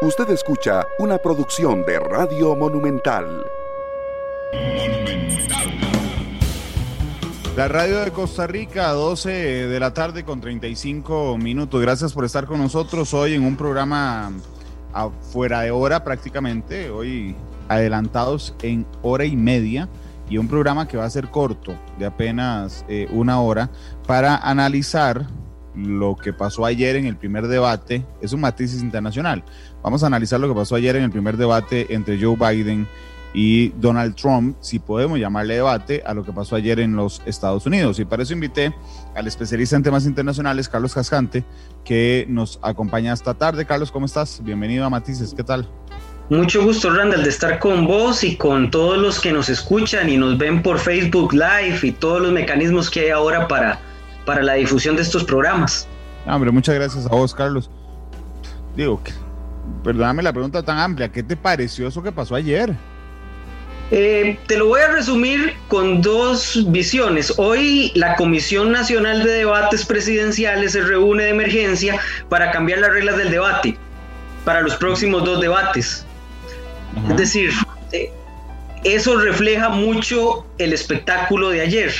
Usted escucha una producción de Radio Monumental. La radio de Costa Rica, 12 de la tarde con 35 minutos. Gracias por estar con nosotros hoy en un programa fuera de hora prácticamente, hoy adelantados en hora y media y un programa que va a ser corto, de apenas eh, una hora, para analizar lo que pasó ayer en el primer debate, es un matiz internacional. Vamos a analizar lo que pasó ayer en el primer debate entre Joe Biden y Donald Trump, si podemos llamarle debate, a lo que pasó ayer en los Estados Unidos. Y para eso invité al especialista en temas internacionales, Carlos Cascante, que nos acompaña esta tarde. Carlos, ¿cómo estás? Bienvenido a Matices, ¿qué tal? Mucho gusto, Randall, de estar con vos y con todos los que nos escuchan y nos ven por Facebook Live y todos los mecanismos que hay ahora para para la difusión de estos programas. Ah, hombre, muchas gracias a vos, Carlos. Digo, perdóname la pregunta tan amplia, ¿qué te pareció eso que pasó ayer? Eh, te lo voy a resumir con dos visiones. Hoy la Comisión Nacional de Debates Presidenciales se reúne de emergencia para cambiar las reglas del debate para los próximos dos debates. Es decir, eh, eso refleja mucho el espectáculo de ayer.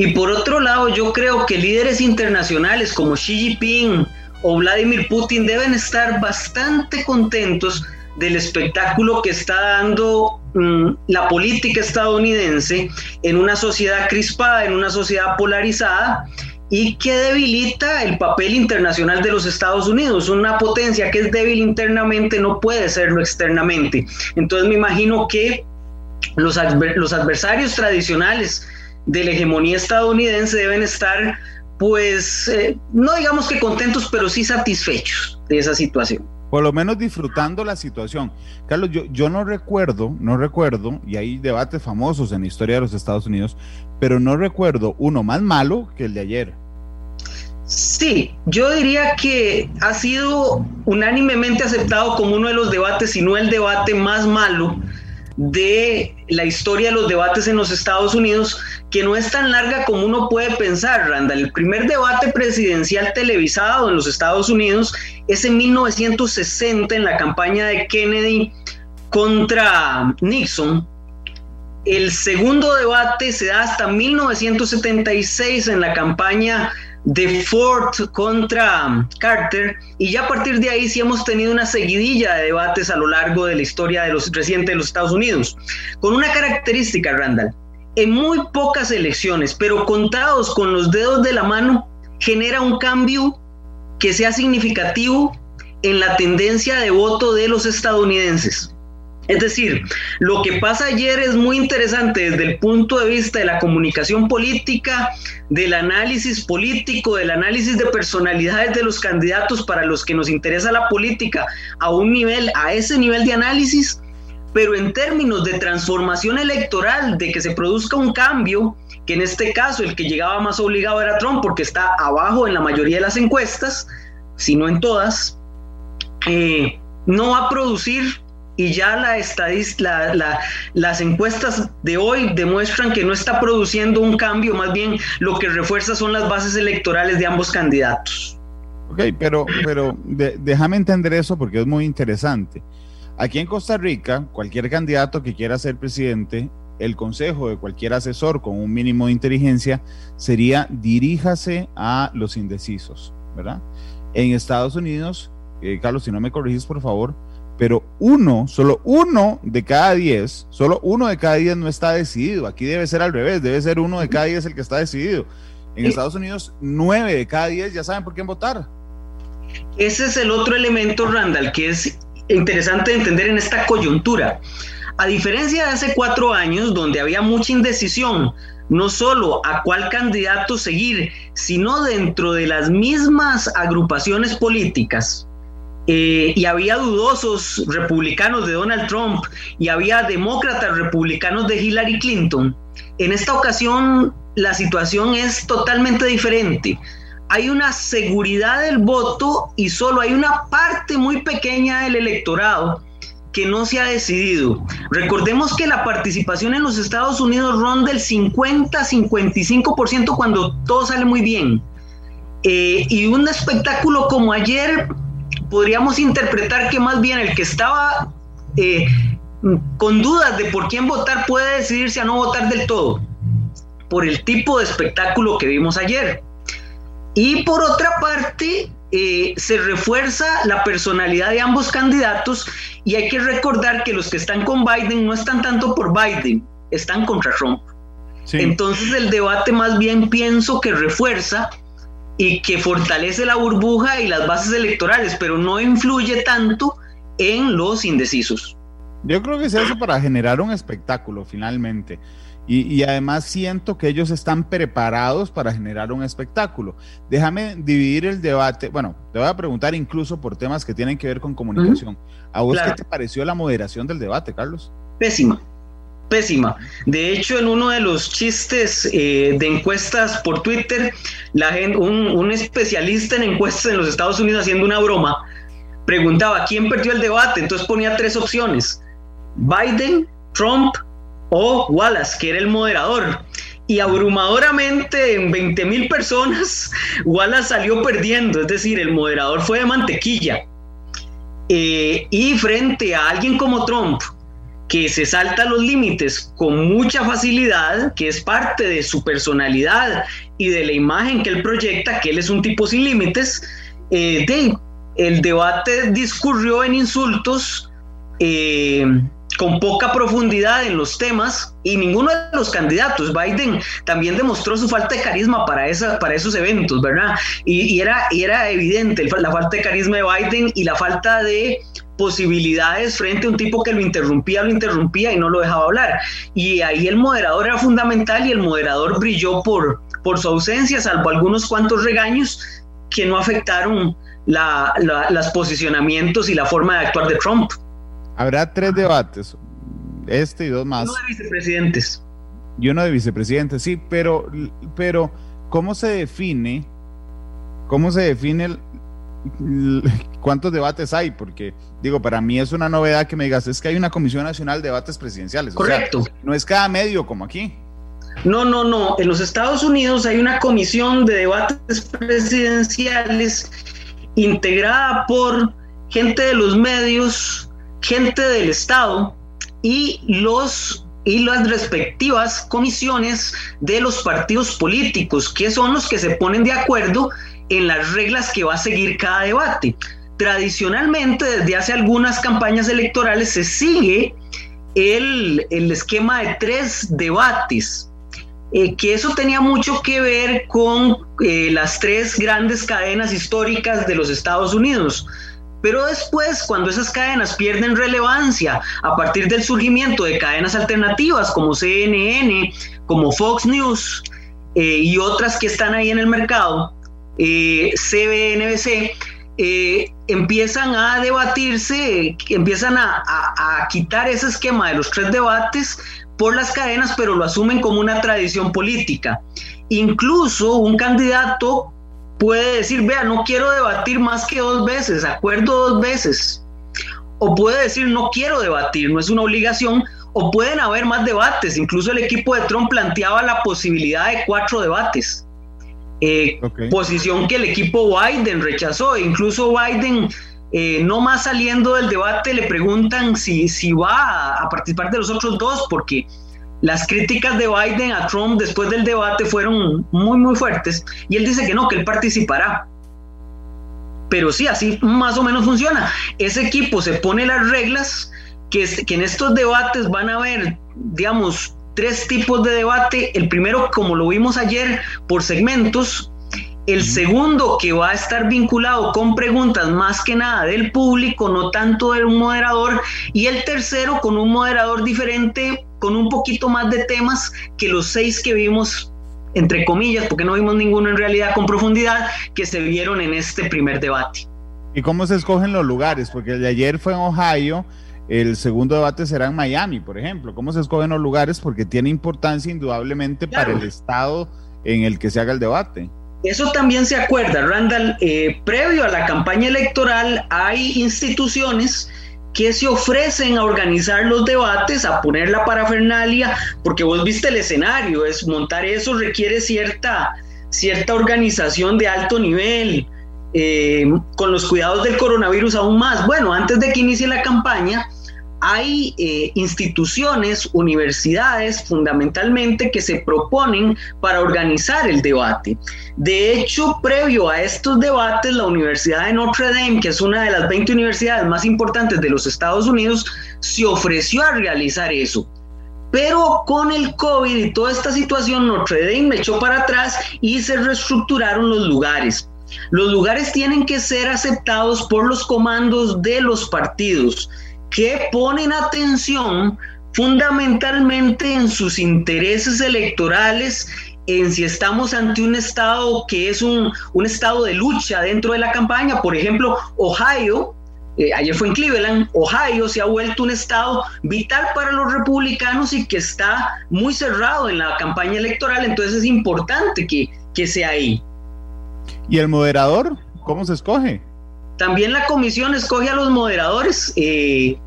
Y por otro lado, yo creo que líderes internacionales como Xi Jinping o Vladimir Putin deben estar bastante contentos del espectáculo que está dando mm, la política estadounidense en una sociedad crispada, en una sociedad polarizada y que debilita el papel internacional de los Estados Unidos. Una potencia que es débil internamente no puede serlo externamente. Entonces me imagino que los, los adversarios tradicionales de la hegemonía estadounidense deben estar, pues, eh, no digamos que contentos, pero sí satisfechos de esa situación. Por lo menos disfrutando la situación. Carlos, yo, yo no recuerdo, no recuerdo, y hay debates famosos en la historia de los Estados Unidos, pero no recuerdo uno más malo que el de ayer. Sí, yo diría que ha sido unánimemente aceptado como uno de los debates, si no el debate más malo de la historia de los debates en los Estados Unidos, que no es tan larga como uno puede pensar, Randall. El primer debate presidencial televisado en los Estados Unidos es en 1960 en la campaña de Kennedy contra Nixon. El segundo debate se da hasta 1976 en la campaña de Ford contra Carter y ya a partir de ahí sí hemos tenido una seguidilla de debates a lo largo de la historia de los recientes de los Estados Unidos, con una característica, Randall, en muy pocas elecciones, pero contados con los dedos de la mano, genera un cambio que sea significativo en la tendencia de voto de los estadounidenses. Es decir, lo que pasa ayer es muy interesante desde el punto de vista de la comunicación política, del análisis político, del análisis de personalidades de los candidatos para los que nos interesa la política a un nivel, a ese nivel de análisis, pero en términos de transformación electoral, de que se produzca un cambio, que en este caso el que llegaba más obligado era Trump porque está abajo en la mayoría de las encuestas, si no en todas, eh, no va a producir y ya la, la, las encuestas de hoy demuestran que no está produciendo un cambio, más bien lo que refuerza son las bases electorales de ambos candidatos. Ok, pero, pero déjame entender eso porque es muy interesante. Aquí en Costa Rica, cualquier candidato que quiera ser presidente, el consejo de cualquier asesor con un mínimo de inteligencia sería diríjase a los indecisos, ¿verdad? En Estados Unidos, eh, Carlos, si no me corrigís, por favor, pero uno, solo uno de cada diez, solo uno de cada diez no está decidido. Aquí debe ser al revés, debe ser uno de cada diez el que está decidido. En Estados Unidos, nueve de cada diez ya saben por quién votar. Ese es el otro elemento, Randall, que es interesante entender en esta coyuntura. A diferencia de hace cuatro años, donde había mucha indecisión, no solo a cuál candidato seguir, sino dentro de las mismas agrupaciones políticas, eh, y había dudosos republicanos de Donald Trump y había demócratas republicanos de Hillary Clinton. En esta ocasión la situación es totalmente diferente. Hay una seguridad del voto y solo hay una parte muy pequeña del electorado que no se ha decidido. Recordemos que la participación en los Estados Unidos ronda el 50-55% cuando todo sale muy bien. Eh, y un espectáculo como ayer podríamos interpretar que más bien el que estaba eh, con dudas de por quién votar puede decidirse a no votar del todo, por el tipo de espectáculo que vimos ayer. Y por otra parte, eh, se refuerza la personalidad de ambos candidatos y hay que recordar que los que están con Biden no están tanto por Biden, están contra Trump. Entonces el debate más bien pienso que refuerza y que fortalece la burbuja y las bases electorales, pero no influye tanto en los indecisos. Yo creo que es eso para generar un espectáculo finalmente. Y, además siento que ellos están preparados para generar un espectáculo. Déjame dividir el debate. Bueno, te voy a preguntar incluso por temas que tienen que ver con comunicación. ¿A vos qué te pareció la moderación del debate, Carlos? Pésima pésima. De hecho, en uno de los chistes eh, de encuestas por Twitter, un, especialista en encuestas en los Estados Unidos haciendo una broma, preguntaba quién perdió el debate. Entonces ponía tres opciones: Biden, Trump o Wallace, que era el moderador. Y abrumadoramente en 20 mil personas, Wallace salió perdiendo, es decir, el moderador fue de mantequilla. Eh, y frente a alguien como Trump, que se salta los límites con mucha facilidad, que es parte de su personalidad y de la imagen que él proyecta, que él es un tipo sin límites, eh, el debate discurrió en insultos. Eh, con poca profundidad en los temas y ninguno de los candidatos, Biden también demostró su falta de carisma para, esa, para esos eventos, ¿verdad? Y, era, era evidente la falta de carisma de Biden y la falta de posibilidades frente a un tipo que lo interrumpía, lo interrumpía y no lo dejaba hablar. Y ahí el moderador era fundamental y el moderador brilló por, por su ausencia, salvo algunos cuantos regaños que no afectaron los posicionamientos y la forma de actuar de Trump. Habrá tres debates, este y dos más. Uno de vicepresidentes. Y uno de vicepresidentes, sí, pero, pero ¿cómo se define? ¿Cómo se define cuántos debates hay? Porque, digo, para mí es una novedad que me digas, es que hay una Comisión Nacional de Debates Presidenciales. Correcto. no es cada medio como aquí. No, no, no. En los Estados Unidos hay una comisión de debates presidenciales integrada por gente de los medios, gente del Estado y los y las respectivas comisiones de los partidos políticos, que son los que se ponen de acuerdo en las reglas que va a seguir cada debate. Tradicionalmente, desde hace algunas campañas electorales, se sigue el, esquema de tres debates, eh, que eso tenía mucho que ver con eh, las tres grandes cadenas históricas de los Estados Unidos, pero después, cuando esas cadenas pierden relevancia a partir del surgimiento de cadenas alternativas como CNN, como Fox News eh, y otras que están ahí en el mercado, eh, CBNBC, empiezan a debatirse, empiezan a, quitar ese esquema de los tres debates por las cadenas, pero lo asumen como una tradición política. Incluso un candidato puede decir, vea, no quiero debatir más que dos veces, acuerdo dos veces. O puede decir, no quiero debatir, no es una obligación. O pueden haber más debates. Incluso el equipo de Trump planteaba la posibilidad de cuatro debates. Eh, posición que el equipo Biden rechazó. Incluso Biden, eh, no más saliendo del debate, le preguntan si, si va a participar de los otros dos, porque las críticas de Biden a Trump después del debate fueron muy, muy fuertes y él dice que no, que él participará. Pero sí, así más o menos funciona. Ese equipo se pone las reglas que, que en estos debates van a haber, digamos, tres tipos de debate. El primero, como lo vimos ayer, por segmentos. El segundo, que va a estar vinculado con preguntas más que nada del público, no tanto de un moderador. Y el tercero, con un moderador diferente con un poquito más de temas que los seis que vimos, entre comillas, porque no vimos ninguno en realidad con profundidad, que se vieron en este primer debate. ¿Y cómo se escogen los lugares? Porque el de ayer fue en Ohio, el segundo debate será en Miami, por ejemplo. ¿Cómo se escogen los lugares? Porque tiene importancia indudablemente para el estado en el que se haga el debate. Eso también se acuerda, Randall. Eh, previo a la campaña electoral hay instituciones que se ofrecen a organizar los debates, a poner la parafernalia, porque vos viste el escenario, es montar eso requiere cierta, cierta organización de alto nivel. eh, con los cuidados del coronavirus aún más. Bueno, antes de que inicie la campaña, hay eh, instituciones, universidades fundamentalmente que se proponen para organizar el debate. De hecho, previo a estos debates, la Universidad de Notre Dame, que es una de las 20 universidades más importantes de los Estados Unidos, se ofreció a realizar eso. Pero con el COVID y toda esta situación, Notre Dame me echó para atrás y se reestructuraron los lugares. Los lugares tienen que ser aceptados por los comandos de los partidos que ponen atención fundamentalmente en sus intereses electorales, en si estamos ante un estado que es un, estado de lucha dentro de la campaña. Por ejemplo, Ohio, eh, ayer fue en Cleveland, Ohio se ha vuelto un estado vital para los republicanos y que está muy cerrado en la campaña electoral, entonces es importante que, que sea ahí. ¿Y el moderador? ¿Cómo se escoge? También la comisión escoge a los moderadores eh,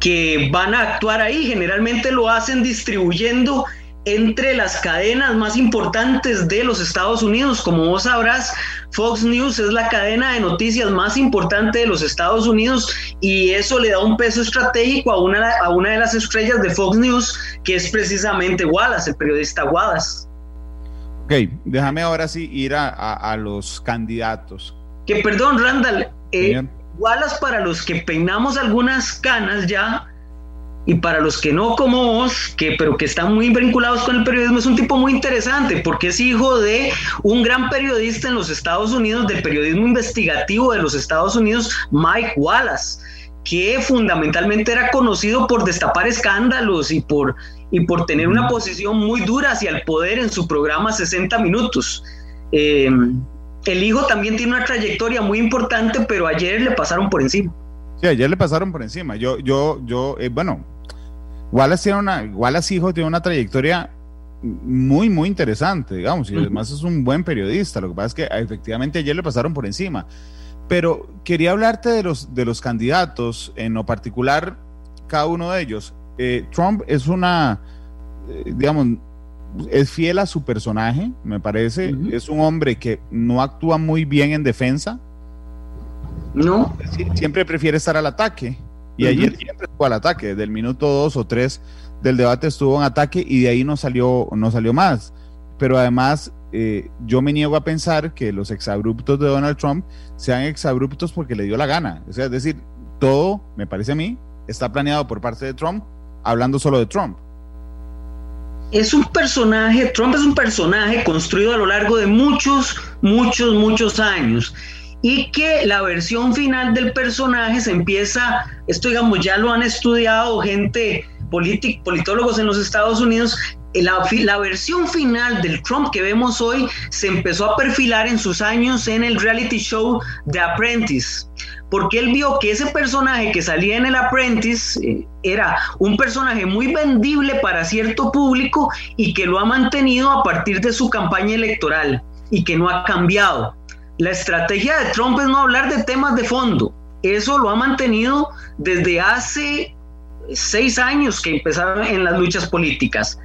que van a actuar ahí. Generalmente lo hacen distribuyendo entre las cadenas más importantes de los Estados Unidos. Como vos sabrás, Fox News es la cadena de noticias más importante de los Estados Unidos y eso le da un peso estratégico a una, a una de las estrellas de Fox News, que es precisamente Wallace, el periodista Wallace. Ok, déjame ahora sí ir a los candidatos. Que perdón, Randall, eh, Wallace para los que peinamos algunas canas ya y para los que no como vos, que, pero que están muy vinculados con el periodismo, es un tipo muy interesante porque es hijo de un gran periodista en los Estados Unidos, del periodismo investigativo de los Estados Unidos, Mike Wallace, que fundamentalmente era conocido por destapar escándalos y por, y por tener una posición muy dura hacia el poder en su programa 60 Minutos. Eh, el hijo también tiene una trayectoria muy importante, pero ayer le pasaron por encima. Sí, ayer le pasaron por encima. Yo, yo, yo, eh, bueno, Wallace tiene una, Wallace hijo tiene una trayectoria muy, muy interesante, digamos, y además es un buen periodista. Lo que pasa es que efectivamente ayer le pasaron por encima. Pero quería hablarte de los, de los candidatos, en lo particular, cada uno de ellos. Eh, Trump es una, eh, digamos, es fiel a su personaje, me parece. Es un hombre que no actúa muy bien en defensa. No. siempre prefiere estar al ataque. Y ayer siempre estuvo al ataque. Del minuto dos o tres del debate estuvo en ataque y de ahí no salió, no salió más. Pero además, eh, yo me niego a pensar que los exabruptos de Donald Trump sean exabruptos porque le dio la gana. O sea, es decir, todo, me parece a mí, está planeado por parte de Trump, hablando solo de Trump es un personaje, Trump es un personaje construido a lo largo de muchos, muchos, muchos años. Y que la versión final del personaje se empieza, esto digamos, ya lo han estudiado gente, politólogos en los Estados Unidos, la, la, versión final del Trump que vemos hoy se empezó a perfilar en sus años en el reality show The Apprentice porque él vio que ese personaje que salía en el Apprentice eh, era un personaje muy vendible para cierto público y que lo ha mantenido a partir de su campaña electoral y que no ha cambiado. La estrategia de Trump es no hablar de temas de fondo. Eso lo ha mantenido desde hace seis años que empezaron en las luchas políticas.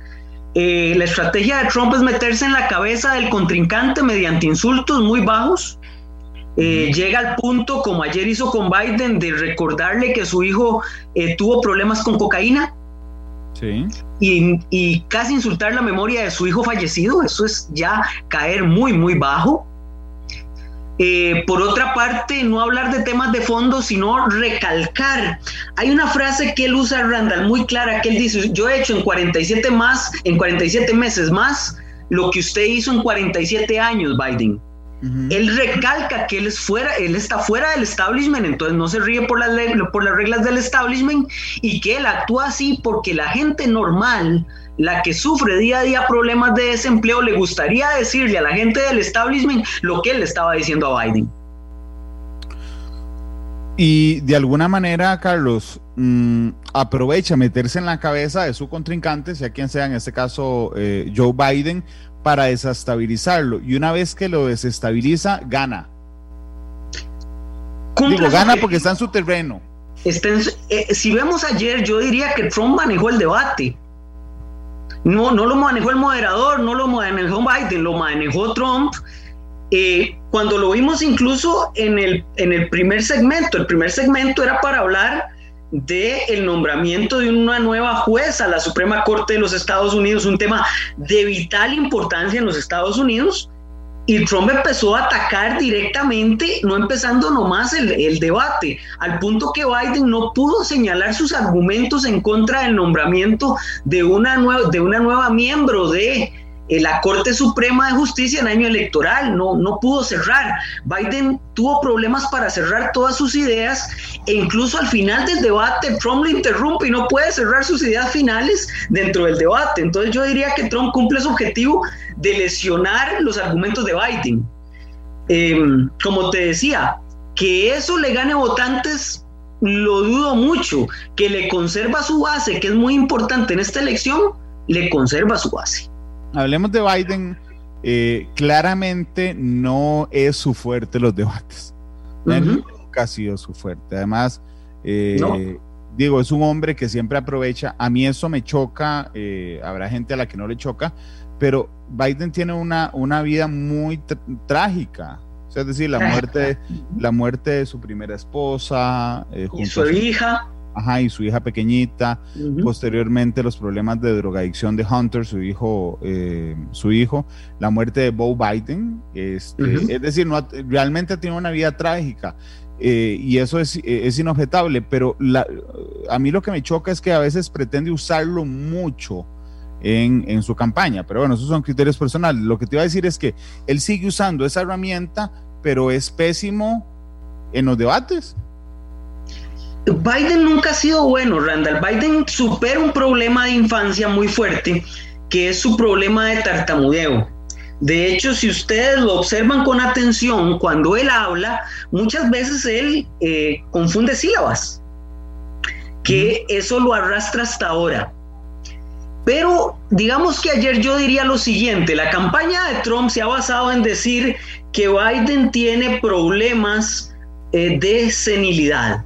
Eh, la estrategia de Trump es meterse en la cabeza del contrincante mediante insultos muy bajos, eh, llega al punto, como ayer hizo con Biden, de recordarle que su hijo eh, tuvo problemas con cocaína. Sí. Y, casi insultar la memoria de su hijo fallecido. Eso es ya caer muy, muy bajo. Eh, por otra parte, no hablar de temas de fondo, sino recalcar. Hay una frase que él usa, Randall, muy clara, que él dice, yo he hecho en 47 más, en 47 meses más, lo que usted hizo en 47 años, Biden. Él recalca que él, es fuera, él está fuera del establishment, entonces no se ríe por las, por las reglas del establishment y que él actúa así porque la gente normal, la que sufre día a día problemas de desempleo, le gustaría decirle a la gente del establishment lo que él le estaba diciendo a Biden. Y de alguna manera, Carlos, mm, aprovecha meterse en la cabeza de su contrincante, sea quien sea, en este caso eh, Joe Biden, para desestabilizarlo. Y una vez que lo desestabiliza, gana. Digo, gana porque está en su terreno. Eh, si vemos ayer, yo diría que Trump manejó el debate. No, no lo manejó el moderador, no lo manejó Biden, lo manejó Trump. Eh, cuando lo vimos incluso en el, en el primer segmento. El primer segmento era para hablar de el nombramiento de una nueva jueza a la Suprema Corte de los Estados Unidos, un tema de vital importancia en los Estados Unidos, y Trump empezó a atacar directamente, no empezando nomás el, el, debate, al punto que Biden no pudo señalar sus argumentos en contra del nombramiento de una, nueva, de una nueva miembro de la Corte Suprema de Justicia en año electoral, no, no pudo cerrar. Biden tuvo problemas para cerrar todas sus ideas e incluso al final del debate Trump lo interrumpe y no puede cerrar sus ideas finales dentro del debate. Entonces yo diría que Trump cumple su objetivo de lesionar los argumentos de Biden. Em, como te decía, que eso le gane votantes, lo dudo mucho. Que le conserva su base, que es muy importante en esta elección, le conserva su base hablemos de Biden, eh, claramente no es su fuerte los debates. Nunca ha sido su fuerte. Además, eh, digo, es un hombre que siempre aprovecha. A mí eso me choca, eh, habrá gente a la que no le choca, pero Biden tiene una, una vida muy trágica. es decir, la muerte, la muerte de su primera esposa, y su hija Ajá, y su hija pequeñita. Posteriormente, los problemas de drogadicción de Hunter, su hijo, eh, su hijo, la muerte de Bo Biden. Este, es decir, no, realmente tiene una vida trágica. Eh, y eso es, es inobjetable, pero la, a mí lo que me choca es que a veces pretende usarlo mucho en, en, su campaña, pero bueno, esos son criterios personales. Lo que te iba a decir es que él sigue usando esa herramienta, pero es pésimo en los debates. Biden nunca ha sido bueno, Randall. Biden supera un problema de infancia muy fuerte, que es su problema de tartamudeo. De hecho, si ustedes lo observan con atención, cuando él habla, muchas veces él eh, confunde sílabas, que eso lo arrastra hasta ahora. Pero digamos que ayer yo diría lo siguiente, la campaña de Trump se ha basado en decir que Biden tiene problemas eh, de senilidad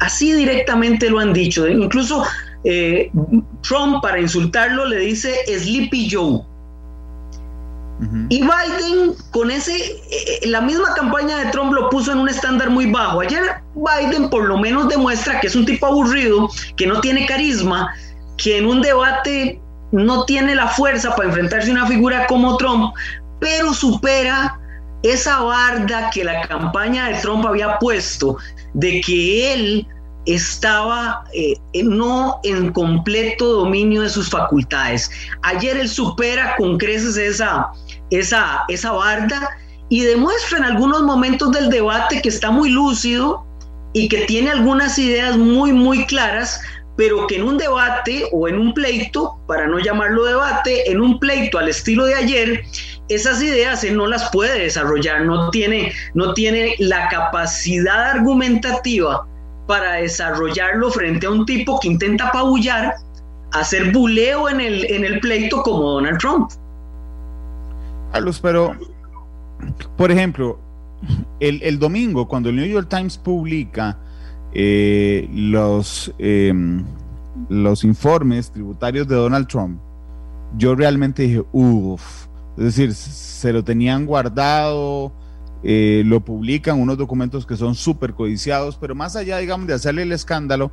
Así directamente lo han dicho. Incluso eh, Trump, para insultarlo, le dice Sleepy Joe. Y Biden, con ese, eh, la misma campaña de Trump lo puso en un estándar muy bajo. Ayer Biden por lo menos demuestra que es un tipo aburrido, que no tiene carisma, que en un debate no tiene la fuerza para enfrentarse a una figura como Trump, pero supera esa barda que la campaña de Trump había puesto de que él estaba eh, no en completo dominio de sus facultades. Ayer él supera con creces esa, esa, esa barda y demuestra en algunos momentos del debate que está muy lúcido y que tiene algunas ideas muy, muy claras, pero que en un debate o en un pleito, para no llamarlo debate, en un pleito al estilo de ayer, esas ideas él no las puede desarrollar, no tiene, no tiene la capacidad argumentativa para desarrollarlo frente a un tipo que intenta apabullar, hacer buleo en el, en el pleito como Donald Trump. Carlos, pero, por ejemplo, el, domingo, cuando el New York Times publica eh, los, em, los informes tributarios de Donald Trump, yo realmente dije, uff, es decir, se lo tenían guardado, eh, lo publican, unos documentos que son súper codiciados, pero más allá, digamos, de hacerle el escándalo,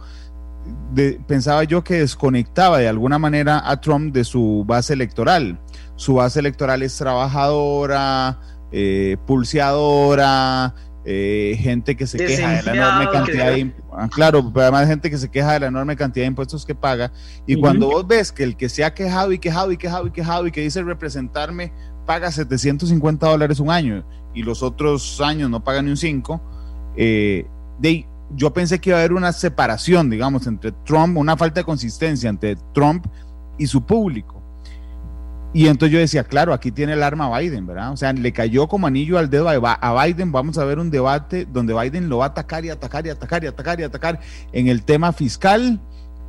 pensaba yo que desconectaba de alguna manera a Trump de su base electoral. Su base electoral es trabajadora, eh, pulseadora, eh, gente que se queja de la enorme cantidad de ah, claro, pero además gente que se queja de la enorme cantidad de impuestos que paga y cuando vos ves que el que se ha quejado y quejado y quejado y quejado y que dice representarme paga 750 dólares un año y los otros años no pagan ni un 5, eh, de, yo pensé que iba a haber una separación, digamos, entre Trump, una falta de consistencia entre Trump y su público. Y entonces yo decía, claro, aquí tiene el arma Biden, ¿verdad? O sea, le cayó como anillo al dedo a Biden. Vamos a ver un debate donde Biden lo va a atacar y atacar y atacar y atacar y atacar en el tema fiscal.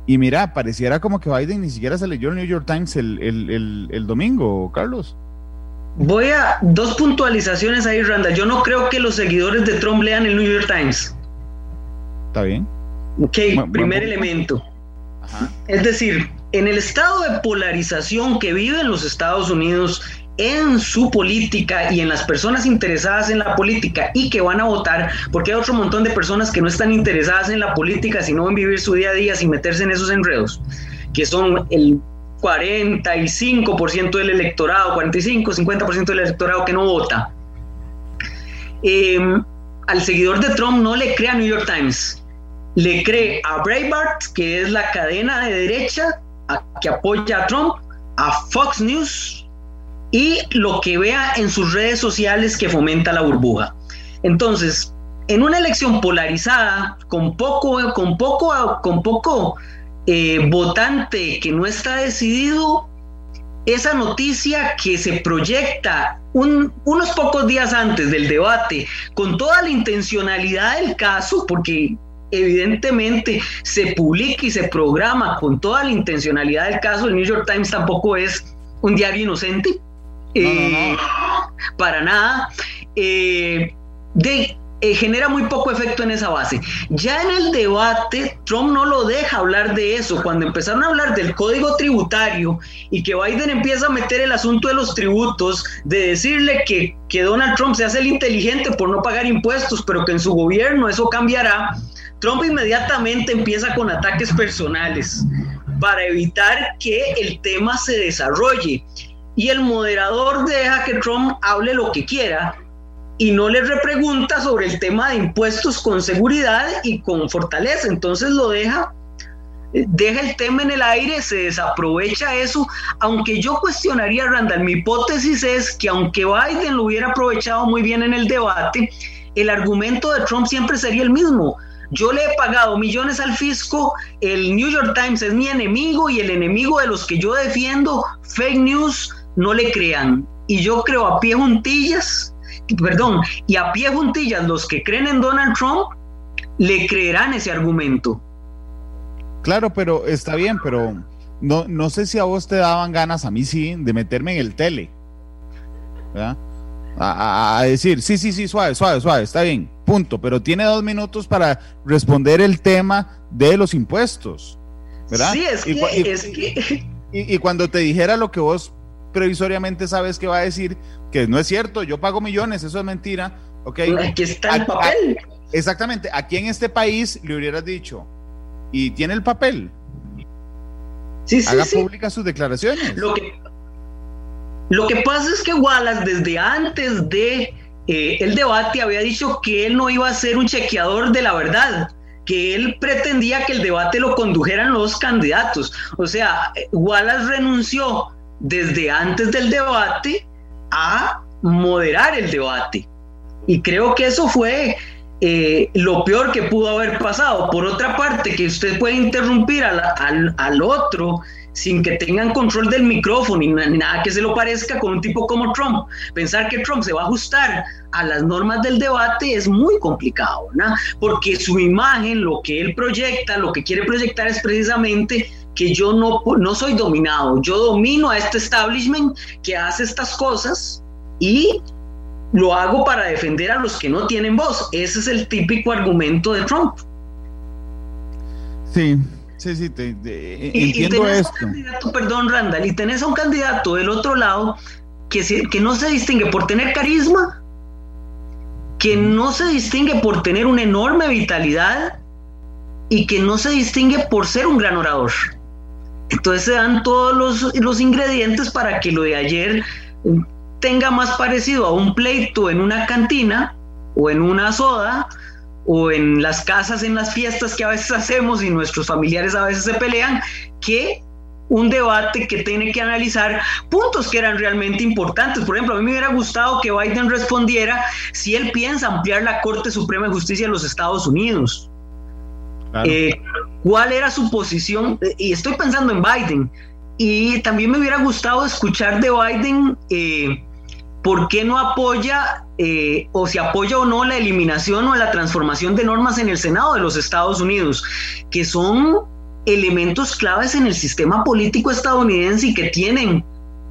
Y mira, pareciera como que Biden ni siquiera se leyó el New York Times el, domingo, Carlos. Voy a dos puntualizaciones ahí, Randa. Yo no creo que los seguidores de Trump lean el New York Times. Está bien. Ok, primer elemento. Es decir, en el estado de polarización que viven los Estados Unidos en su política y en las personas interesadas en la política y que van a votar, porque hay otro montón de personas que no están interesadas en la política, sino en vivir su día a día sin meterse en esos enredos, que son el 45% del electorado, 45, 50% del electorado que no vota. Em, al seguidor de Trump no le cree a New York Times, le cree a Breitbart, que es la cadena de derecha que apoya a Trump, a Fox News, y lo que vea en sus redes sociales que fomenta la burbuja. Entonces, en una elección polarizada, con poco, con poco, con poco eh, votante que no está decidido, esa noticia que se proyecta unos pocos días antes del debate, con toda la intencionalidad del caso, porque evidentemente se publica y se programa con toda la intencionalidad del caso, el New York Times tampoco es un diario inocente, eh, para nada. Eh, de, eh, genera muy poco efecto en esa base. Ya en el debate, Trump no lo deja hablar de eso. Cuando empezaron a hablar del código tributario y que Biden empieza a meter el asunto de los tributos, de decirle que, que Donald Trump se hace el inteligente por no pagar impuestos, pero que en su gobierno eso cambiará, Trump inmediatamente empieza con ataques personales para evitar que el tema se desarrolle y el moderador deja que Trump hable lo que quiera y no le repregunta sobre el tema de impuestos con seguridad y con fortaleza. Entonces lo deja, deja el tema en el aire, se desaprovecha eso, aunque yo cuestionaría, Randall, mi hipótesis es que aunque Biden lo hubiera aprovechado muy bien en el debate, el argumento de Trump siempre sería el mismo. Yo le he pagado millones al fisco, el New York Times es mi enemigo y el enemigo de los que yo defiendo, fake news, no le crean. Y yo creo a pie juntillas, perdón, y a pie juntillas los que creen en Donald Trump le creerán ese argumento. Claro, pero está bien, pero no, no sé si a vos te daban ganas, a mí sí, de meterme en el tele. A, a, decir, sí, sí, sí, suave, suave, suave, está bien, punto. Pero tiene dos minutos para responder el tema de los impuestos. ¿verdad? Sí, es que, es que... y, cuando te dijera lo que vos previsoriamente sabes que va a decir que no es cierto, yo pago millones, eso es mentira, ¿ok? Aquí está el papel. exactamente, aquí en este país le hubieras dicho, y tiene el papel. Sí, sí, Haga públicas sus declaraciones. Lo que, lo que pasa es que Wallace desde antes de eh, el debate había dicho que él no iba a ser un chequeador de la verdad, que él pretendía que el debate lo condujeran los candidatos. O sea, Wallace renunció desde antes del debate a moderar el debate. Y creo que eso fue eh, lo peor que pudo haber pasado. Por otra parte, que usted puede interrumpir al, al, otro sin que tengan control del micrófono y nada que se lo parezca con un tipo como Trump. Pensar que Trump se va a ajustar a las normas del debate es muy complicado, ¿no? porque su imagen, lo que él proyecta, lo que quiere proyectar es precisamente que yo no, no soy dominado, yo domino a este establishment que hace estas cosas y lo hago para defender a los que no tienen voz. Ese es el típico argumento de Trump. Sí, sí, sí, te, entiendo esto. perdón, Randall, y tenés a un candidato del otro lado que, que no se distingue por tener carisma, que no se distingue por tener una enorme vitalidad y que no se distingue por ser un gran orador. Entonces se dan todos los, los ingredientes para que lo de ayer tenga más parecido a un pleito en una cantina o en una soda o en las casas, en las fiestas que a veces hacemos y nuestros familiares a veces se pelean, que un debate que tiene que analizar puntos que eran realmente importantes. Por ejemplo, a mí me hubiera gustado que Biden respondiera si él piensa ampliar la Corte Suprema de Justicia de los Estados Unidos. Eh, ¿Cuál era su posición? Y estoy pensando en Biden. Y también me hubiera gustado escuchar de Biden eh, por qué no apoya eh, o si apoya o no la eliminación o la transformación de normas en el Senado de los Estados Unidos, que son elementos claves en el sistema político estadounidense y que tienen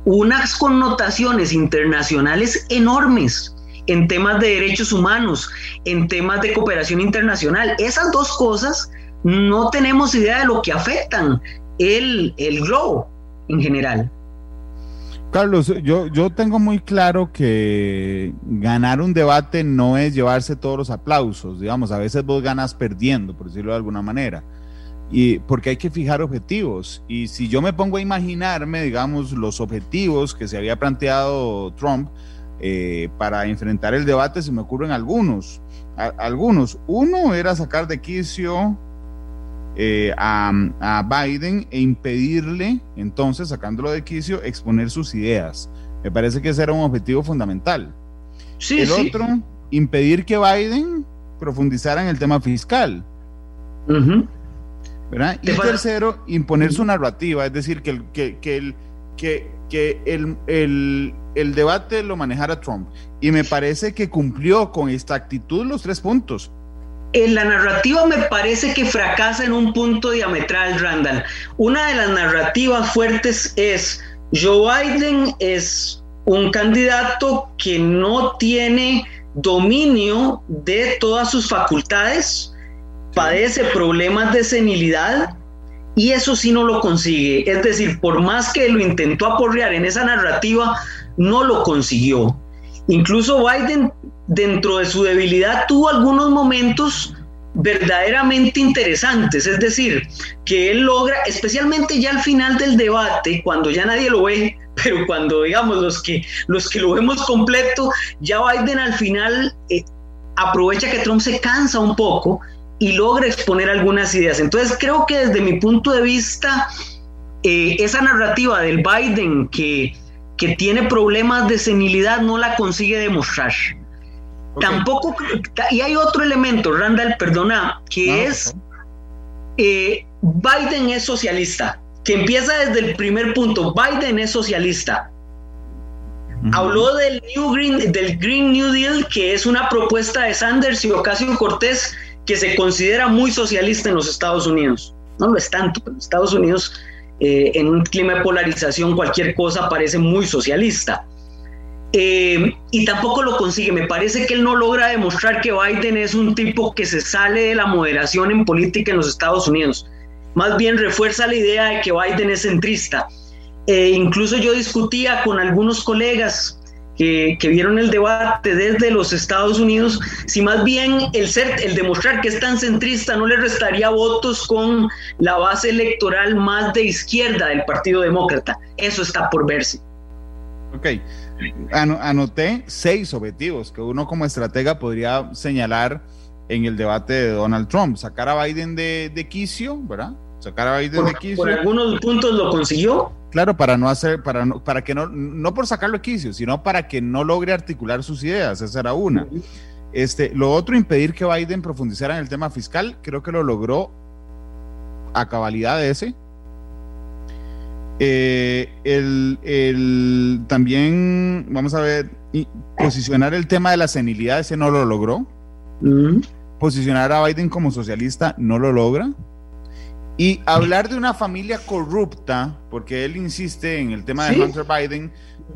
unas connotaciones internacionales enormes en temas de derechos humanos, en temas de cooperación internacional. Esas dos cosas no tenemos idea de lo que afectan el, el globo en general. Carlos, yo, yo tengo muy claro que ganar un debate no es llevarse todos los aplausos, digamos, a veces vos ganas perdiendo, por decirlo de alguna manera, y porque hay que fijar objetivos. Y si yo me pongo a imaginarme, digamos, los objetivos que se había planteado Trump eh, para enfrentar el debate, se me ocurren algunos. algunos. Uno era sacar de quicio eh, a, Biden e impedirle, entonces, sacándolo de quicio, exponer sus ideas. Me parece que ese era un objetivo fundamental. Sí, el otro, impedir que Biden profundizara en el tema fiscal. ¿verdad? Y tercero, imponer su narrativa, es decir, que, que, que, el, que, que el, el, el, debate lo manejara Trump. Y me parece que cumplió con esta actitud los tres puntos en la narrativa me parece que fracasa en un punto diametral, Randall. Una de las narrativas fuertes es Joe Biden es un candidato que no tiene dominio de todas sus facultades, padece problemas de senilidad y eso sí no lo consigue. Es decir, por más que lo intentó aporrear en esa narrativa, no lo consiguió. Incluso Biden dentro de su debilidad tuvo algunos momentos verdaderamente interesantes, es decir, que él logra, especialmente ya al final del debate, cuando ya nadie lo ve, pero cuando digamos los que, los que lo vemos completo, ya Biden al final eh, aprovecha que Trump se cansa un poco y logra exponer algunas ideas. Entonces creo que desde mi punto de vista, eh, esa narrativa del Biden que, que tiene problemas de senilidad no la consigue demostrar. Tampoco, y hay otro elemento, Randall, perdona, que es eh, Biden es socialista, que empieza desde el primer punto. Biden es socialista. Habló del New Green, del Green New Deal, que es una propuesta de Sanders y Ocasio Cortés que se considera muy socialista en los Estados Unidos. No lo es tanto, pero en Estados Unidos, eh, en un clima de polarización, cualquier cosa parece muy socialista. Eh, y tampoco lo consigue. Me parece que él no logra demostrar que Biden es un tipo que se sale de la moderación en política en los Estados Unidos. Más bien refuerza la idea de que Biden es centrista. Eh, incluso yo discutía con algunos colegas que, vieron el debate desde los Estados Unidos, si más bien el ser, el demostrar que es tan centrista no le restaría votos con la base electoral más de izquierda del Partido Demócrata. Eso está por verse. Ok, anoté seis objetivos que uno como estratega podría señalar en el debate de Donald Trump. Sacar a Biden de, de quicio, ¿verdad? Sacar a Biden de quicio. Por algunos puntos lo consiguió. Claro, para no hacer, para no, para que no, no por sacarlo de quicio, sino para que no logre articular sus ideas. Esa era una. Este, lo otro, impedir que Biden profundizara en el tema fiscal, creo que lo logró a cabalidad de ese. Eh, el, también, vamos a ver, posicionar el tema de la senilidad, ese no lo logró. Mm. Posicionar a Biden como socialista no lo logra. Y hablar de una familia corrupta, porque él insiste en el tema de Hunter Biden,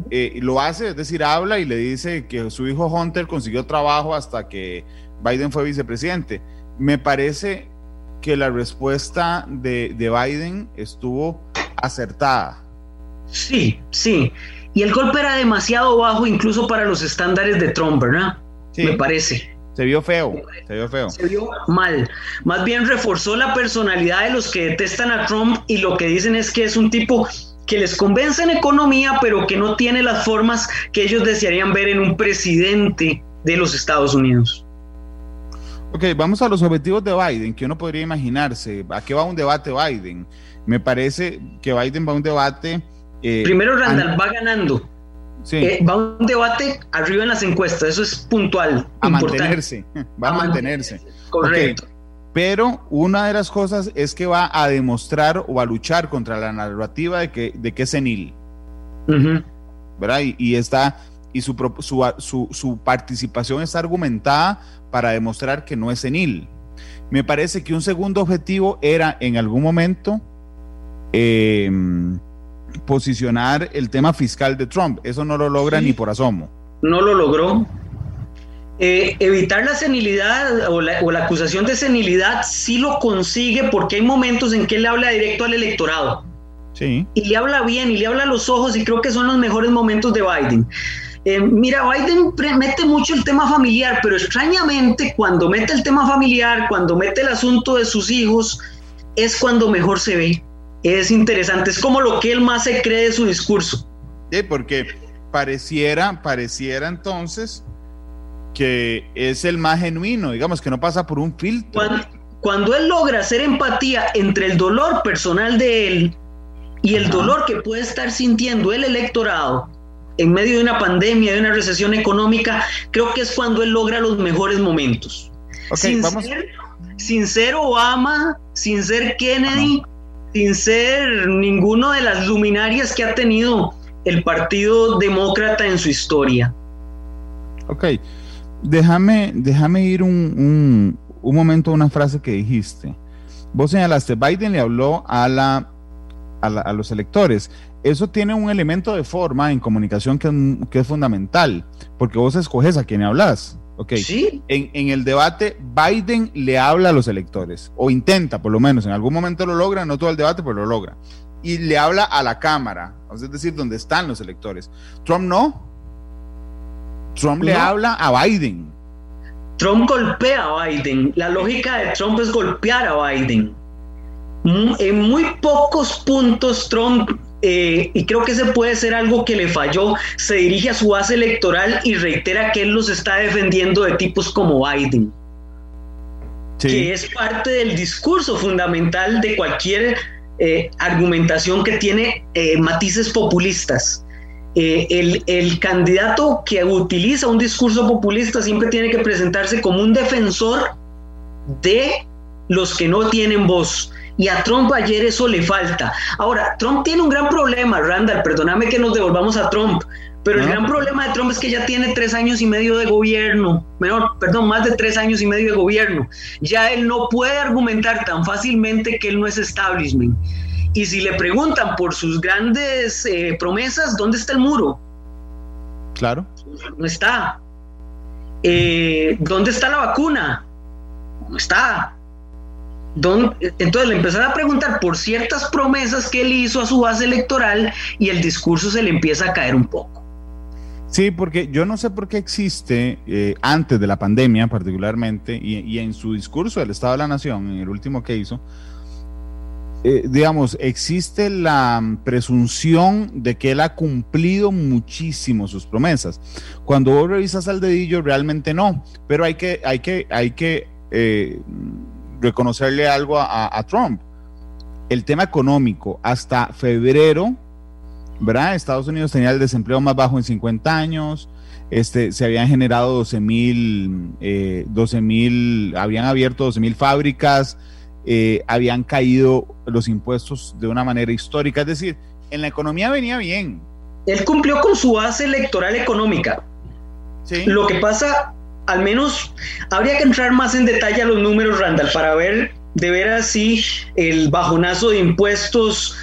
eh, lo hace, es decir, habla y le dice que su hijo Hunter consiguió trabajo hasta que Biden fue vicepresidente. Me parece que la respuesta de, de Biden estuvo acertada. Sí, sí. Y el golpe era demasiado bajo incluso para los estándares de Trump, ¿verdad? Sí. Me parece. Se vio feo, se vio feo. Se vio mal. Más bien reforzó la personalidad de los que detestan a Trump y lo que dicen es que es un tipo que les convence en economía, pero que no tiene las formas que ellos desearían ver en un presidente de los Estados Unidos. Ok, vamos a los objetivos de Biden, que uno podría imaginarse. ¿A qué va un debate Biden? Me parece que Biden va a un debate. Eh, Primero, Randall va ganando. Sí. Eh, va un debate arriba en las encuestas, eso es puntual. A mantenerse, va a, mantenerse. Correcto. Pero una de las cosas es que va a demostrar o a luchar contra la narrativa de que, de que es senil. ¿Verdad? Y, está, y su, su, su, participación está argumentada para demostrar que no es senil. Me parece que un segundo objetivo era en algún momento Em, posicionar el tema fiscal de Trump. Eso no lo logra ni por asomo. No lo logró. Eh, evitar la senilidad o la, acusación de senilidad sí lo consigue porque hay momentos en que él habla directo al electorado. Sí. Y le habla bien y le habla a los ojos y creo que son los mejores momentos de Biden. Eh, mira, Biden mete mucho el tema familiar, pero extrañamente cuando mete el tema familiar, cuando mete el asunto de sus hijos, es cuando mejor se ve. Es interesante, es como lo que él más se cree de su discurso. Sí, porque pareciera, pareciera entonces que es el más genuino, digamos, que no pasa por un filtro. Cuando, cuando él logra hacer empatía entre el dolor personal de él y el dolor que puede estar sintiendo el electorado, en medio de una pandemia, de una recesión económica, creo que es cuando él logra los mejores momentos. sin, Ser, sin ser Obama, sin ser Kennedy, sin ser ninguno de las luminarias que ha tenido el Partido Demócrata en su historia. Ok, déjame, déjame ir un, un momento a una frase que dijiste. Vos señalaste, Biden le habló a, la, a los electores eso tiene un elemento de forma en comunicación que, es fundamental, porque vos escoges a quién hablas. Ok. ¿Sí? En, el debate, Biden le habla a los electores, o intenta, por lo menos, en algún momento lo logra, no todo el debate, pero lo logra. Y le habla a la Cámara, es decir, donde están los electores. Trump no. Trump le habla a Biden. Trump golpea a Biden. La lógica de Trump es golpear a Biden. En muy pocos puntos Trump eh, y creo que ese puede ser algo que le falló, se dirige a su base electoral y reitera que él los está defendiendo de tipos como Biden, que es parte del discurso fundamental de cualquier eh, argumentación que tiene eh, matices populistas. el, el candidato que utiliza un discurso populista siempre tiene que presentarse como un defensor de los que no tienen voz y a Trump ayer eso le falta. Ahora, Trump tiene un gran problema, Randall, perdóname que nos devolvamos a Trump, pero el gran problema de Trump es que ya tiene tres años y medio de gobierno, mejor, perdón, más de tres años y medio de gobierno. Ya él no puede argumentar tan fácilmente que él no es establishment. Y si le preguntan por sus grandes eh, promesas, ¿dónde está el muro? Claro. No está. Eh, ¿Dónde está la vacuna? No está entonces le empezaron a preguntar por ciertas promesas que él hizo a su base electoral y el discurso se le empieza a caer un poco. Sí, porque yo no sé por qué existe, eh, antes de la pandemia particularmente, y, en su discurso del Estado de la Nación, en el último que hizo, eh, digamos, existe la presunción de que él ha cumplido muchísimo sus promesas. Cuando vos revisas al dedillo, realmente no, pero hay que, hay que, hay que eh, reconocerle algo a, Trump. El tema económico, hasta febrero, ¿verdad? Estados Unidos tenía el desempleo más bajo en 50 años, este, se habían generado 12 mil, eh, mil, habían abierto 12 mil fábricas, eh, habían caído los impuestos de una manera histórica, es decir, en la economía venía bien. Él cumplió con su base electoral económica. ¿Sí? Lo que pasa al menos habría que entrar más en detalle a los números, Randall, para ver de veras si el bajonazo de impuestos,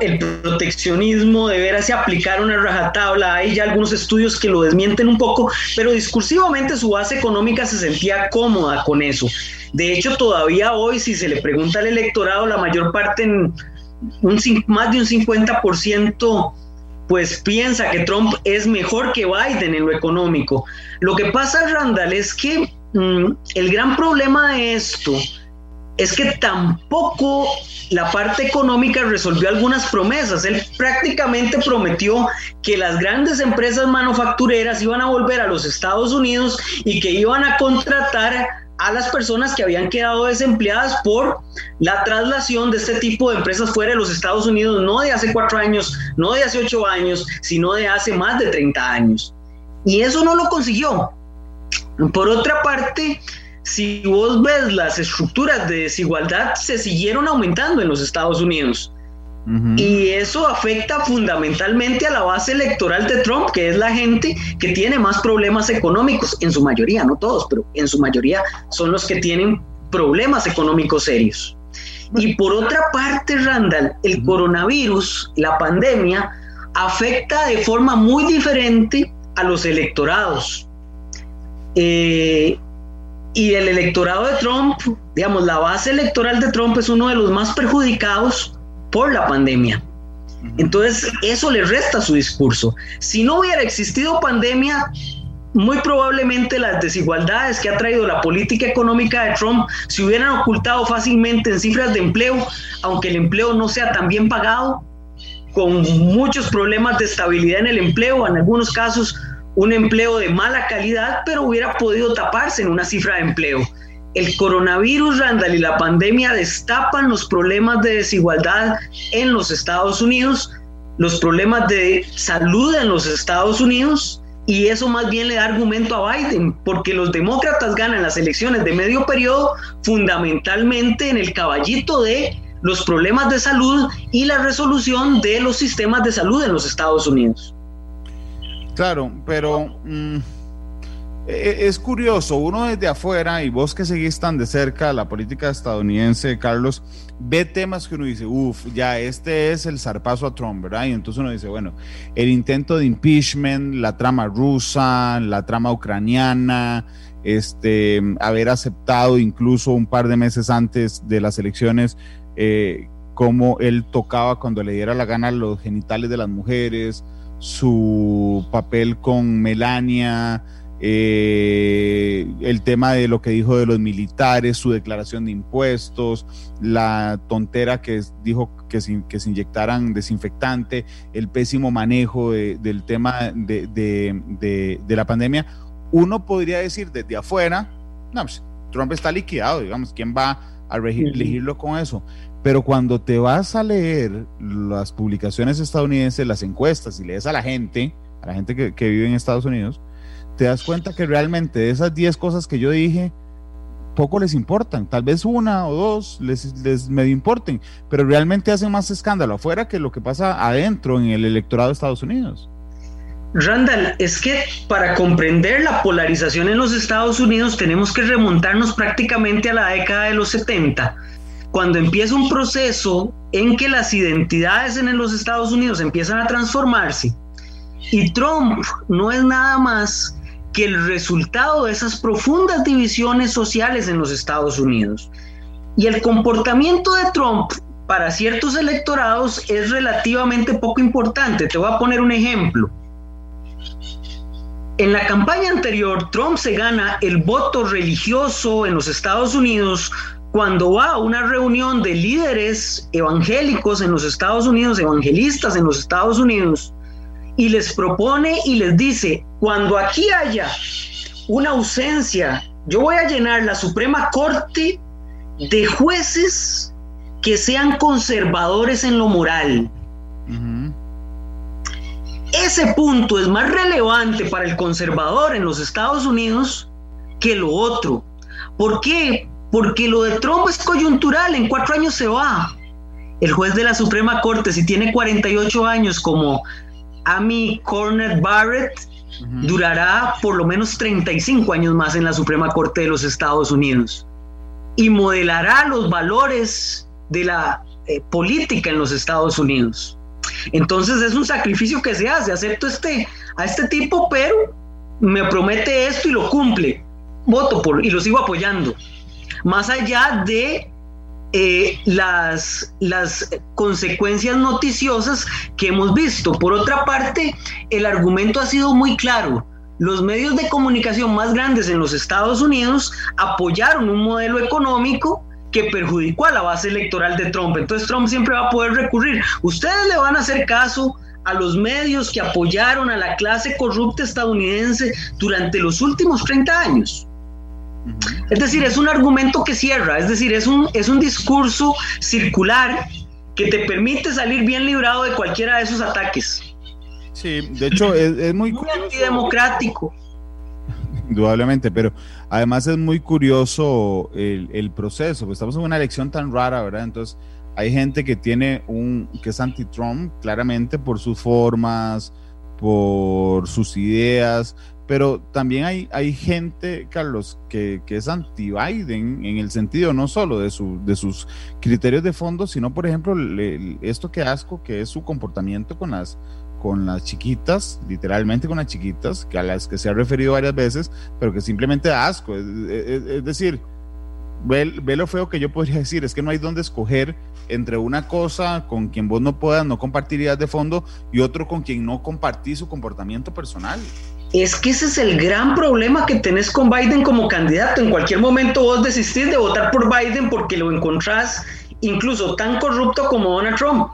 el proteccionismo, de veras se aplicaron a rajatabla. Hay ya algunos estudios que lo desmienten un poco, pero discursivamente su base económica se sentía cómoda con eso. De hecho, todavía hoy, si se le pregunta al electorado, la mayor parte, un, más de un 50%, pues piensa que Trump es mejor que Biden en lo económico. Lo que pasa, Randall, es que mm, el gran problema de esto es que tampoco la parte económica resolvió algunas promesas. Él prácticamente prometió que las grandes empresas manufactureras iban a volver a los Estados Unidos y que iban a contratar a las personas que habían quedado desempleadas por la traslación de este tipo de empresas fuera de los Estados Unidos, no de hace cuatro años, no de hace ocho años, sino de hace más de 30 años. Y eso no lo consiguió. Por otra parte, si vos ves las estructuras de desigualdad, se siguieron aumentando en los Estados Unidos. Y eso afecta fundamentalmente a la base electoral de Trump, que es la gente que tiene más problemas económicos, en su mayoría, no todos, pero en su mayoría son los que tienen problemas económicos serios. Y por otra parte, Randall, el coronavirus, la pandemia, afecta de forma muy diferente a los electorados. Eh, y el electorado de Trump, digamos, la base electoral de Trump es uno de los más perjudicados por la pandemia. Entonces, eso le resta su discurso. Si no hubiera existido pandemia, muy probablemente las desigualdades que ha traído la política económica de Trump se hubieran ocultado fácilmente en cifras de empleo, aunque el empleo no sea tan bien pagado, con muchos problemas de estabilidad en el empleo, en algunos casos un empleo de mala calidad, pero hubiera podido taparse en una cifra de empleo. El coronavirus, Randall, y la pandemia destapan los problemas de desigualdad en los Estados Unidos, los problemas de salud en los Estados Unidos, y eso más bien le da argumento a Biden, porque los demócratas ganan las elecciones de medio periodo fundamentalmente en el caballito de los problemas de salud y la resolución de los sistemas de salud en los Estados Unidos. Claro, pero mm, es curioso, uno desde afuera, y vos que seguís tan de cerca la política estadounidense, Carlos, ve temas que uno dice, uff, ya este es el zarpazo a Trump, ¿verdad? Y entonces uno dice, bueno, el intento de impeachment, la trama rusa, la trama ucraniana, este, haber aceptado incluso un par de meses antes de las elecciones, eh, cómo él tocaba cuando le diera la gana los genitales de las mujeres, su papel con Melania, eh, el tema de lo que dijo de los militares, su declaración de impuestos, la tontera que dijo que se, que se inyectaran desinfectante, el pésimo manejo del tema de, la pandemia, uno podría decir desde afuera, no, pues, Trump está liquidado, digamos, ¿quién va a elegirlo con eso? Pero cuando te vas a leer las publicaciones estadounidenses, las encuestas y lees a la gente, a la gente que, que vive en Estados Unidos, te das cuenta que realmente de esas 10 cosas que yo dije, poco les importan. Tal vez una o dos les, les medio importen, pero realmente hacen más escándalo afuera que lo que pasa adentro en el electorado de Estados Unidos. Randall, es que para comprender la polarización en los Estados Unidos tenemos que remontarnos prácticamente a la década de los 70, cuando empieza un proceso en que las identidades en los Estados Unidos empiezan a transformarse. Y Trump no es nada más que el resultado de esas profundas divisiones sociales en los Estados Unidos. Y el comportamiento de Trump para ciertos electorados es relativamente poco importante. Te voy a poner un ejemplo. En la campaña anterior, Trump se gana el voto religioso en los Estados Unidos cuando va a una reunión de líderes evangélicos en los Estados Unidos, evangelistas en los Estados Unidos, y les propone y les dice, cuando aquí haya una ausencia, yo voy a llenar la Suprema Corte de jueces que sean conservadores en lo moral. Ese punto es más relevante para el conservador en los Estados Unidos que lo otro. ¿Por qué? Porque lo de Trump es coyuntural, en cuatro años se va. El juez de la Suprema Corte, si tiene 48 años como Amy Cornet Barrett durará por lo menos 35 años más en la Suprema Corte de los Estados Unidos y modelará los valores de la eh, política en los Estados Unidos. Entonces es un sacrificio que se hace, acepto este, a este tipo, pero me promete esto y lo cumple. Voto por y lo sigo apoyando. Más allá de eh, las, las consecuencias noticiosas que hemos visto. Por otra parte, el argumento ha sido muy claro. Los medios de comunicación más grandes en los Estados Unidos apoyaron un modelo económico que perjudicó a la base electoral de Trump. Entonces Trump siempre va a poder recurrir. Ustedes le van a hacer caso a los medios que apoyaron a la clase corrupta estadounidense durante los últimos 30 años. Es decir, es un argumento que cierra, es decir, es un, es un discurso circular que te permite salir bien librado de cualquiera de esos ataques. Sí, de hecho es, muy, muy antidemocrático. Indudablemente, pero además es muy curioso el, el proceso, pues estamos en una elección tan rara, ¿verdad? Entonces hay gente que tiene un, que es anti-Trump claramente por sus formas, por sus ideas, pero también hay, hay gente, Carlos, que, es anti-Biden en el sentido no solo de, su, de sus criterios de fondo, sino, por ejemplo, esto que asco, que es su comportamiento con las, con las chiquitas, literalmente con las chiquitas, que a las que se ha referido varias veces, pero que simplemente da asco. Es, decir, ve, ve, lo feo que yo podría decir, es que no hay dónde escoger entre una cosa con quien vos no puedas, no compartir ideas de fondo y otro con quien no compartís su comportamiento personal. Es que ese es el gran problema que tenés con Biden como candidato. En cualquier momento vos desistís de votar por Biden porque lo encontrás incluso tan corrupto como Donald Trump.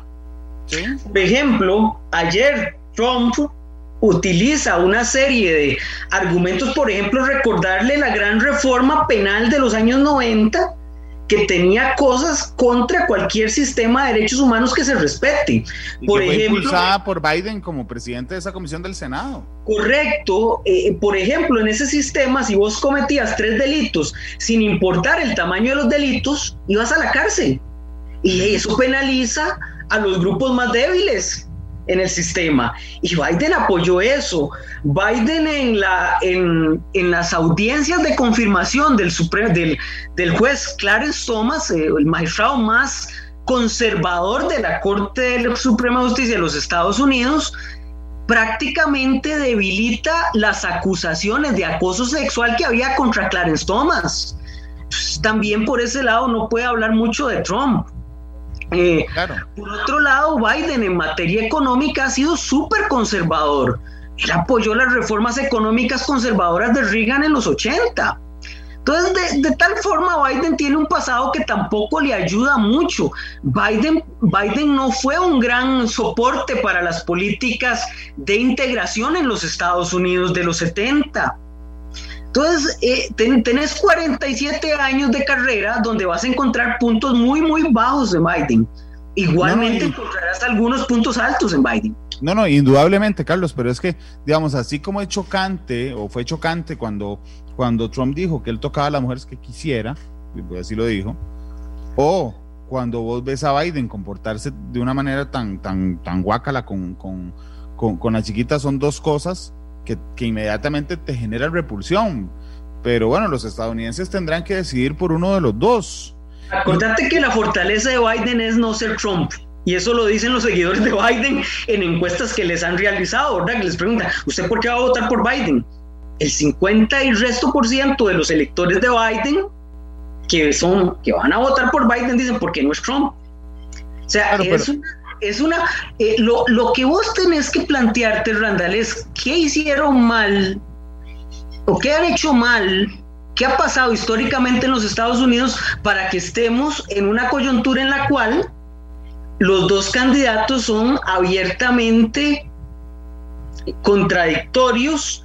Por ejemplo, ayer Trump utiliza una serie de argumentos, por ejemplo, recordarle la gran reforma penal de los años 90 que tenía cosas contra cualquier sistema de derechos humanos que se respete. por que fue impulsada por Biden como presidente de esa comisión del Senado. Correcto. Eh, por ejemplo, en ese sistema, si vos cometías tres delitos, sin importar el tamaño de los delitos, ibas a la cárcel. Y eso penaliza a los grupos más débiles en el sistema. Y Biden apoyó eso. Biden en, la, en, en las audiencias de confirmación del, del, del juez Clarence Thomas, eh, el magistrado más conservador de la Corte de la Suprema Justicia de los Estados Unidos, prácticamente debilita las acusaciones de acoso sexual que había contra Clarence Thomas. También por ese lado no puede hablar mucho de Trump. Eh, por otro lado, Biden en materia económica ha sido súper conservador. Él apoyó las reformas económicas conservadoras de Reagan en los 80. Entonces, de, tal forma, Biden tiene un pasado que tampoco le ayuda mucho. Biden, Biden no fue un gran soporte para las políticas de integración en los Estados Unidos de los 70. Entonces, eh, tenés 47 años de carrera donde vas a encontrar puntos muy, muy bajos de Biden. Igualmente encontrarás algunos puntos altos en Biden. No, no, indudablemente, Carlos, pero es que, digamos, así como es chocante, o fue chocante cuando, cuando Trump dijo que él tocaba a las mujeres que quisiera, pues así lo dijo, o cuando vos ves a Biden comportarse de una manera tan, tan, tan guácala con, con, con, con las chiquitas, son dos cosas que, inmediatamente te genera repulsión. Pero bueno, los estadounidenses tendrán que decidir por uno de los dos. Acordate que la fortaleza de Biden es no ser Trump. Y eso lo dicen los seguidores de Biden en encuestas que les han realizado, ¿verdad? Que les preguntan, ¿usted por qué va a votar por Biden? El 50 y resto por ciento de los electores de Biden que son, que van a votar por Biden dicen, porque no es Trump? O sea, es una es una. Eh, lo, lo, que vos tenés que plantearte, Randall, es qué hicieron mal o qué han hecho mal, qué ha pasado históricamente en los Estados Unidos para que estemos en una coyuntura en la cual los dos candidatos son abiertamente contradictorios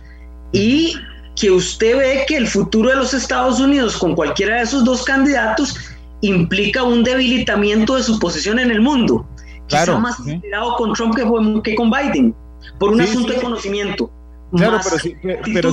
y que usted ve que el futuro de los Estados Unidos con cualquiera de esos dos candidatos implica un debilitamiento de su posición en el mundo claro, más con Trump que, con Biden, por un asunto de conocimiento. Claro, pero,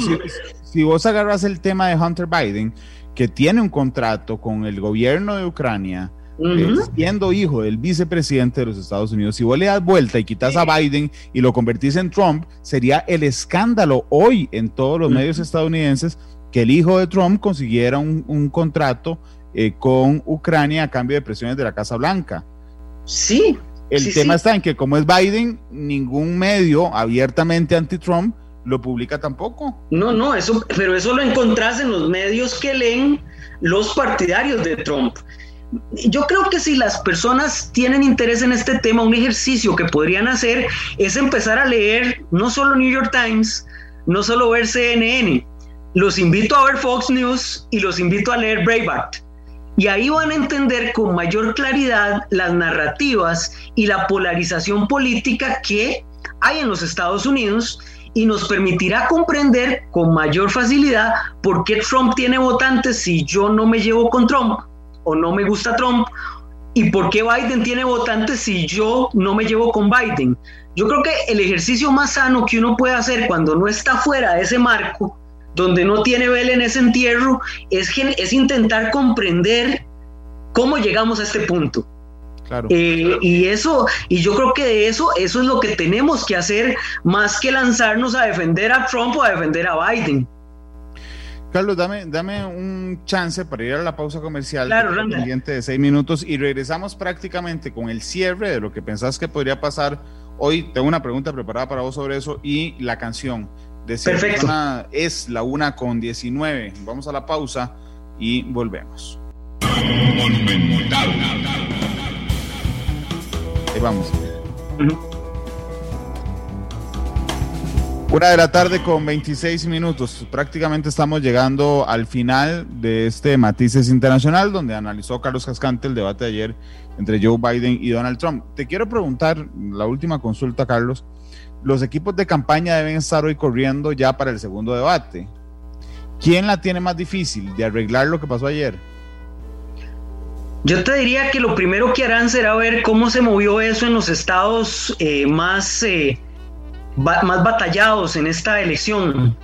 si, vos agarras el tema de Hunter Biden, que tiene un contrato con el gobierno de Ucrania, eh, siendo hijo del vicepresidente de los Estados Unidos, si vos le das vuelta y quitas a Biden y lo convertís en Trump, sería el escándalo hoy en todos los medios estadounidenses que el hijo de Trump consiguiera un, contrato eh, con Ucrania a cambio de presiones de la Casa Blanca. Sí, el tema está en que como es Biden, ningún medio abiertamente anti-Trump lo publica tampoco. No, no, eso, pero eso lo encontrás en los medios que leen los partidarios de Trump. Yo creo que si las personas tienen interés en este tema, un ejercicio que podrían hacer es empezar a leer no solo New York Times, no solo ver CNN. Los invito a ver Fox News y los invito a leer Breitbart y ahí van a entender con mayor claridad las narrativas y la polarización política que hay en los Estados Unidos y nos permitirá comprender con mayor facilidad por qué Trump tiene votantes si yo no me llevo con Trump o no me gusta Trump y por qué Biden tiene votantes si yo no me llevo con Biden. Yo creo que el ejercicio más sano que uno puede hacer cuando no está fuera de ese marco donde no tiene vela en ese entierro, es, es intentar comprender cómo llegamos a este punto. Claro, eh, Y eso, y yo creo que de eso, eso es lo que tenemos que hacer más que lanzarnos a defender a Trump o a defender a Biden. Carlos, dame, dame un chance para ir a la pausa comercial claro, pendiente de seis minutos y regresamos prácticamente con el cierre de lo que pensás que podría pasar hoy. Tengo una pregunta preparada para vos sobre eso y la canción de Perfecto. es la una con 19. Vamos a la pausa y volvemos. Ahí vamos. Una de la tarde con 26 minutos. Prácticamente estamos llegando al final de este Matices Internacional, donde analizó Carlos Cascante el debate de ayer entre Joe Biden y Donald Trump. Te quiero preguntar, la última consulta, Carlos. Los equipos de campaña deben estar hoy corriendo ya para el segundo debate. ¿Quién la tiene más difícil de arreglar lo que pasó ayer? Yo te diría que lo primero que harán será ver cómo se movió eso en los estados eh, más, eh, más batallados en esta elección.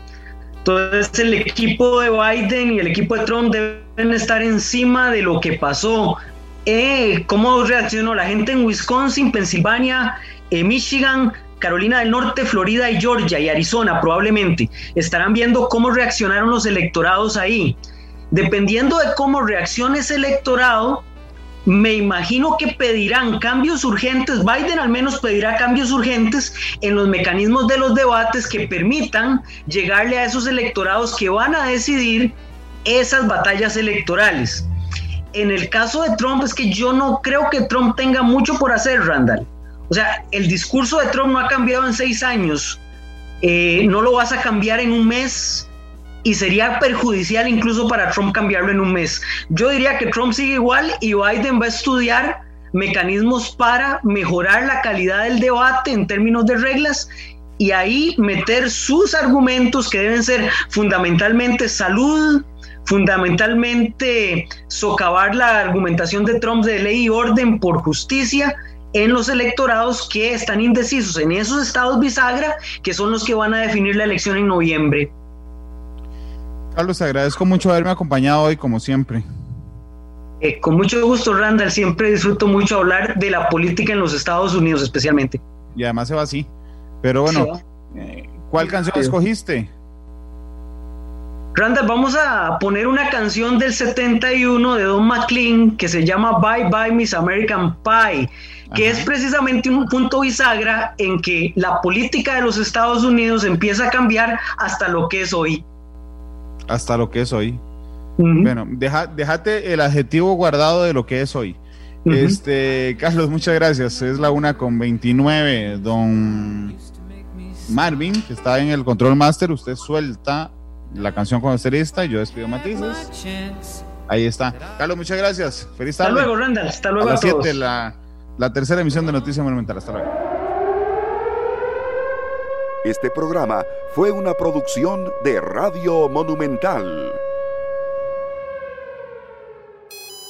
Entonces el equipo de Biden y el equipo de Trump deben estar encima de lo que pasó. Eh, ¿Cómo reaccionó la gente en Wisconsin, Pensilvania, Michigan, Carolina del Norte, Florida y Georgia y Arizona probablemente? Estarán viendo cómo reaccionaron los electorados ahí. Dependiendo de cómo reaccione ese electorado, me imagino que pedirán cambios urgentes, Biden al menos pedirá cambios urgentes en los mecanismos de los debates que permitan llegarle a esos electorados que van a decidir esas batallas electorales. En el caso de Trump es que yo no creo que Trump tenga mucho por hacer, Randall. O sea, el discurso de Trump no ha cambiado en seis años. Eh, no lo vas a cambiar en un mes y sería perjudicial incluso para Trump cambiarlo en un mes. Yo diría que Trump sigue igual y Biden va a estudiar mecanismos para mejorar la calidad del debate en términos de reglas y ahí meter sus argumentos que deben ser fundamentalmente salud, fundamentalmente socavar la argumentación de Trump de ley y orden por justicia en los electorados que están indecisos en esos estados bisagra que son los que van a definir la elección en noviembre. Carlos, te agradezco mucho haberme acompañado hoy, como siempre. Eh, con mucho gusto, Randall. Siempre disfruto mucho hablar de la política en los Estados Unidos, especialmente. Y además se va así. Pero bueno, eh, ¿cuál canción escogiste? Randall, vamos a poner una canción del 71 de Don McLean que se llama Bye Bye Miss American Pie, que es precisamente un punto bisagra en que la política de los Estados Unidos empieza a cambiar hasta lo que es hoy hasta lo que es hoy. Bueno, deja, déjate el adjetivo guardado de lo que es hoy. Este, Carlos, muchas gracias. Es la una con 29. Don Marvin, que está en el control master, usted suelta la canción con usted lista y yo despido matices. Ahí está. Carlos, muchas gracias. Feliz tarde. Hasta luego, Randall. Hasta luego a, las 7, la, la tercera emisión de Noticias Monumental. Hasta luego. Este programa fue una producción de Radio Monumental.